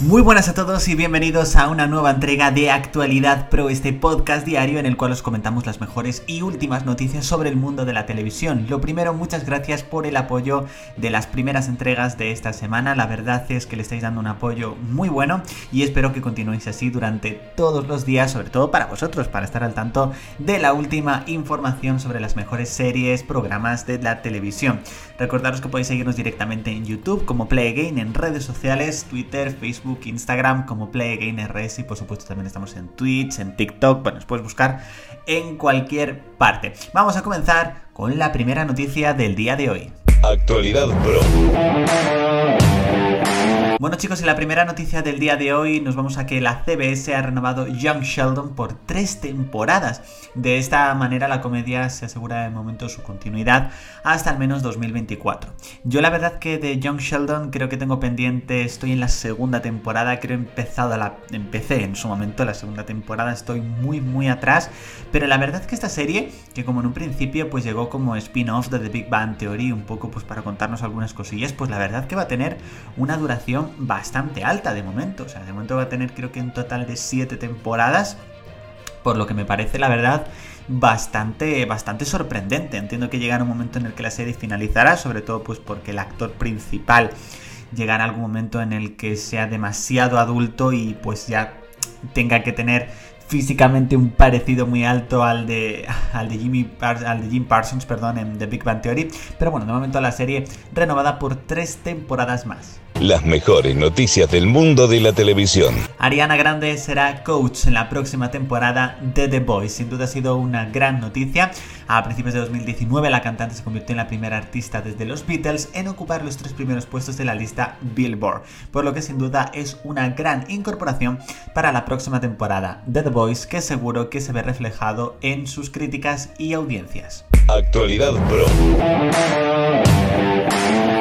Muy buenas a todos y bienvenidos a una nueva entrega de Actualidad Pro, este podcast diario en el cual os comentamos las mejores y últimas noticias sobre el mundo de la televisión. Lo primero, muchas gracias por el apoyo de las primeras entregas de esta semana. La verdad es que le estáis dando un apoyo muy bueno y espero que continuéis así durante todos los días, sobre todo para vosotros, para estar al tanto de la última información sobre las mejores series, programas de la televisión. Recordaros que podéis seguirnos directamente en YouTube como Play Again, en redes sociales, Twitter, Facebook, Instagram como PlayGameRS y por supuesto también estamos en Twitch, en TikTok, bueno, os puedes buscar en cualquier parte. Vamos a comenzar con la primera noticia del día de hoy. Actualidad Pro. Bueno chicos, en la primera noticia del día de hoy nos vamos a que la CBS ha renovado Young Sheldon por tres temporadas. De esta manera la comedia se asegura de momento su continuidad hasta al menos 2024. Yo la verdad que de Young Sheldon creo que tengo pendiente, estoy en la segunda temporada, creo empezado la, empecé en su momento la segunda temporada, estoy muy muy atrás, pero la verdad que esta serie, que como en un principio pues llegó como spin-off de The Big Bang Theory, un poco pues para contarnos algunas cosillas, pues la verdad que va a tener una duración bastante alta de momento. O sea, de momento va a tener creo que un total de 7 temporadas. Por lo que me parece, la verdad, bastante, bastante sorprendente. Entiendo que llegará un momento en el que la serie finalizará, sobre todo pues porque el actor principal llegará algún momento en el que sea demasiado adulto y pues ya tenga que tener físicamente un parecido muy alto al de, al de, Jimmy, al de Jim Parsons perdón, en The Big Bang Theory. Pero bueno, de momento la serie renovada por tres temporadas más. Las mejores noticias del mundo de la televisión. Ariana Grande será coach en la próxima temporada de The Voice. Sin duda ha sido una gran noticia. A principios de 2019 la cantante se convirtió en la primera artista desde los Beatles en ocupar los tres primeros puestos de la lista Billboard. Por lo que sin duda es una gran incorporación para la próxima temporada de The Voice que seguro que se ve reflejado en sus críticas y audiencias. Actualidad Pro.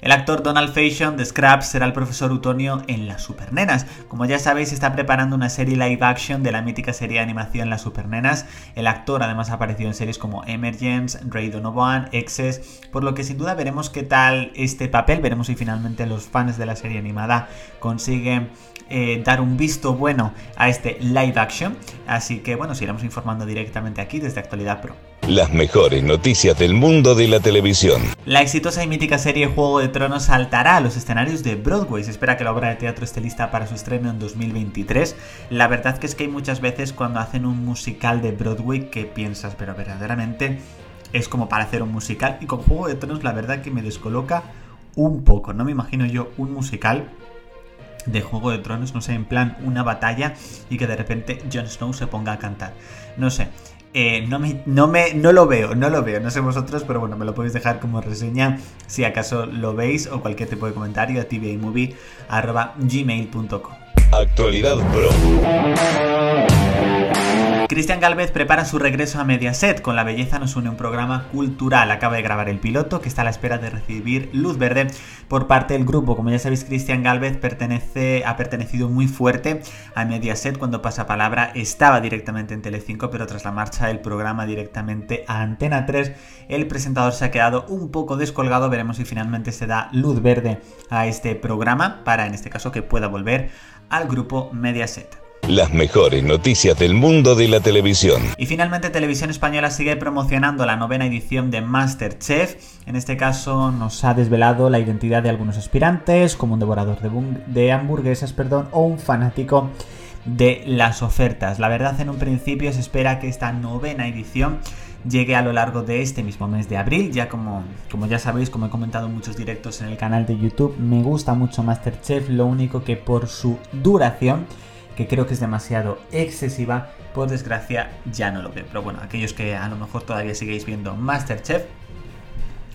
El actor Donald Faison de Scraps será el profesor Utonio en Las Supernenas. Como ya sabéis, está preparando una serie live action de la mítica serie de animación Las Supernenas. El actor además ha aparecido en series como Emergence, Ray Donovan, Exes, por lo que sin duda veremos qué tal este papel. Veremos si finalmente los fans de la serie animada consiguen eh, dar un visto bueno a este live action. Así que bueno, os iremos informando directamente aquí desde Actualidad Pro. Las mejores noticias del mundo de la televisión. La exitosa y mítica serie Juego de Tronos saltará a los escenarios de Broadway. Se espera que la obra de teatro esté lista para su estreno en 2023. La verdad que es que hay muchas veces cuando hacen un musical de Broadway que piensas, pero verdaderamente es como para hacer un musical. Y con Juego de Tronos la verdad que me descoloca un poco. No me imagino yo un musical de Juego de Tronos, no sé, en plan una batalla y que de repente Jon Snow se ponga a cantar. No sé. Eh, no, me, no, me, no lo veo, no lo veo, no sé vosotros, pero bueno, me lo podéis dejar como reseña si acaso lo veis o cualquier tipo de comentario a tvamovie.gmail.com Actualidad Pro. Cristian Galvez prepara su regreso a Mediaset. Con La Belleza nos une un programa cultural. Acaba de grabar el piloto que está a la espera de recibir luz verde por parte del grupo. Como ya sabéis, Cristian Galvez pertenece, ha pertenecido muy fuerte a Mediaset cuando pasa palabra. Estaba directamente en Telecinco, pero tras la marcha del programa directamente a Antena 3, el presentador se ha quedado un poco descolgado. Veremos si finalmente se da luz verde a este programa para, en este caso, que pueda volver al grupo Mediaset. Las mejores noticias del mundo de la televisión. Y finalmente Televisión Española sigue promocionando la novena edición de Masterchef. En este caso nos ha desvelado la identidad de algunos aspirantes, como un devorador de, hamburguesas perdón, o un fanático de las ofertas. La verdad en un principio se espera que esta novena edición llegue a lo largo de este mismo mes de abril. Ya como, como ya sabéis, como he comentado en muchos directos en el canal de YouTube, me gusta mucho Masterchef, lo único que por su duración que creo que es demasiado excesiva, por desgracia ya no lo veo. Pero bueno, aquellos que a lo mejor todavía sigáis viendo Masterchef,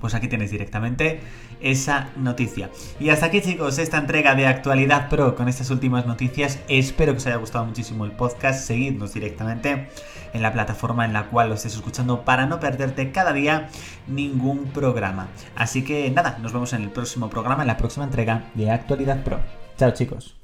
pues aquí tenéis directamente esa noticia. Y hasta aquí chicos, esta entrega de Actualidad Pro con estas últimas noticias. Espero que os haya gustado muchísimo el podcast. Seguidnos directamente en la plataforma en la cual lo estés escuchando para no perderte cada día ningún programa. Así que nada, nos vemos en el próximo programa, en la próxima entrega de Actualidad Pro. Chao chicos.